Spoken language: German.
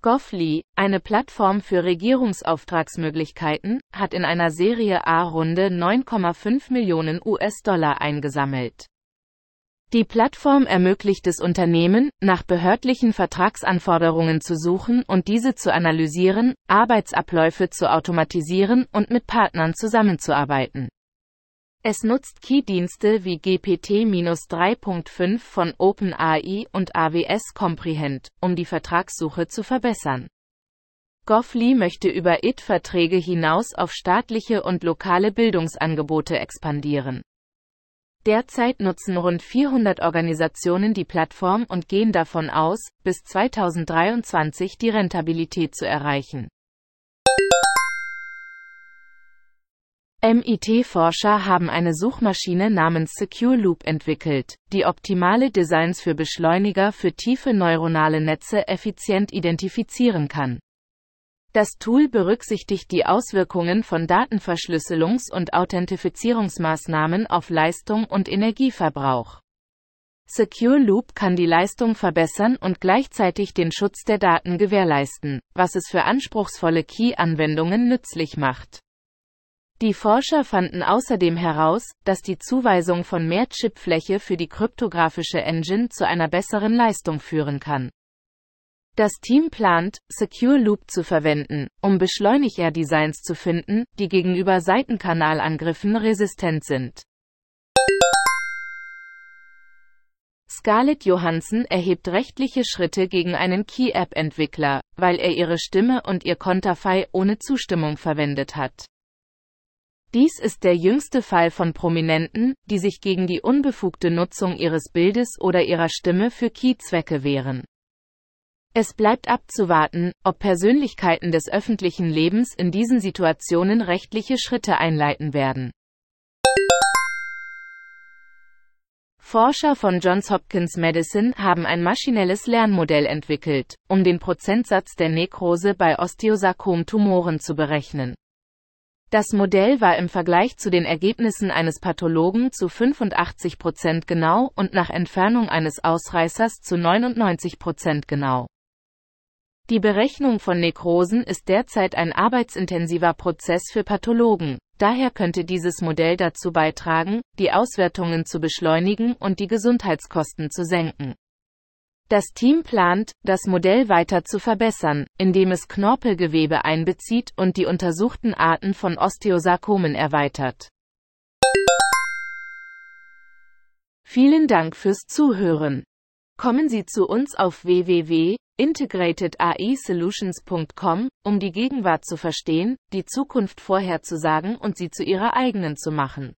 Goffly, eine Plattform für Regierungsauftragsmöglichkeiten, hat in einer Serie A-Runde 9,5 Millionen US-Dollar eingesammelt. Die Plattform ermöglicht es Unternehmen, nach behördlichen Vertragsanforderungen zu suchen und diese zu analysieren, Arbeitsabläufe zu automatisieren und mit Partnern zusammenzuarbeiten. Es nutzt Key-Dienste wie GPT-3.5 von OpenAI und AWS Comprehend, um die Vertragssuche zu verbessern. Goffly möchte über IT-Verträge hinaus auf staatliche und lokale Bildungsangebote expandieren. Derzeit nutzen rund 400 Organisationen die Plattform und gehen davon aus, bis 2023 die Rentabilität zu erreichen. MIT-Forscher haben eine Suchmaschine namens Secure Loop entwickelt, die optimale Designs für Beschleuniger für tiefe neuronale Netze effizient identifizieren kann. Das Tool berücksichtigt die Auswirkungen von Datenverschlüsselungs- und Authentifizierungsmaßnahmen auf Leistung und Energieverbrauch. Secure Loop kann die Leistung verbessern und gleichzeitig den Schutz der Daten gewährleisten, was es für anspruchsvolle Key-Anwendungen nützlich macht. Die Forscher fanden außerdem heraus, dass die Zuweisung von mehr Chipfläche für die kryptografische Engine zu einer besseren Leistung führen kann. Das Team plant, Secure Loop zu verwenden, um Beschleuniger-Designs zu finden, die gegenüber Seitenkanalangriffen resistent sind. Scarlett Johansson erhebt rechtliche Schritte gegen einen Key-App-Entwickler, weil er ihre Stimme und ihr Konterfei ohne Zustimmung verwendet hat. Dies ist der jüngste Fall von Prominenten, die sich gegen die unbefugte Nutzung ihres Bildes oder ihrer Stimme für Key-Zwecke wehren. Es bleibt abzuwarten, ob Persönlichkeiten des öffentlichen Lebens in diesen Situationen rechtliche Schritte einleiten werden. Forscher von Johns Hopkins Medicine haben ein maschinelles Lernmodell entwickelt, um den Prozentsatz der Nekrose bei Osteosarkom-Tumoren zu berechnen. Das Modell war im Vergleich zu den Ergebnissen eines Pathologen zu 85% genau und nach Entfernung eines Ausreißers zu 99% genau. Die Berechnung von Nekrosen ist derzeit ein arbeitsintensiver Prozess für Pathologen, daher könnte dieses Modell dazu beitragen, die Auswertungen zu beschleunigen und die Gesundheitskosten zu senken. Das Team plant, das Modell weiter zu verbessern, indem es Knorpelgewebe einbezieht und die untersuchten Arten von Osteosarkomen erweitert. Vielen Dank fürs Zuhören. Kommen Sie zu uns auf www.integratedAIsolutions.com, um die Gegenwart zu verstehen, die Zukunft vorherzusagen und sie zu Ihrer eigenen zu machen.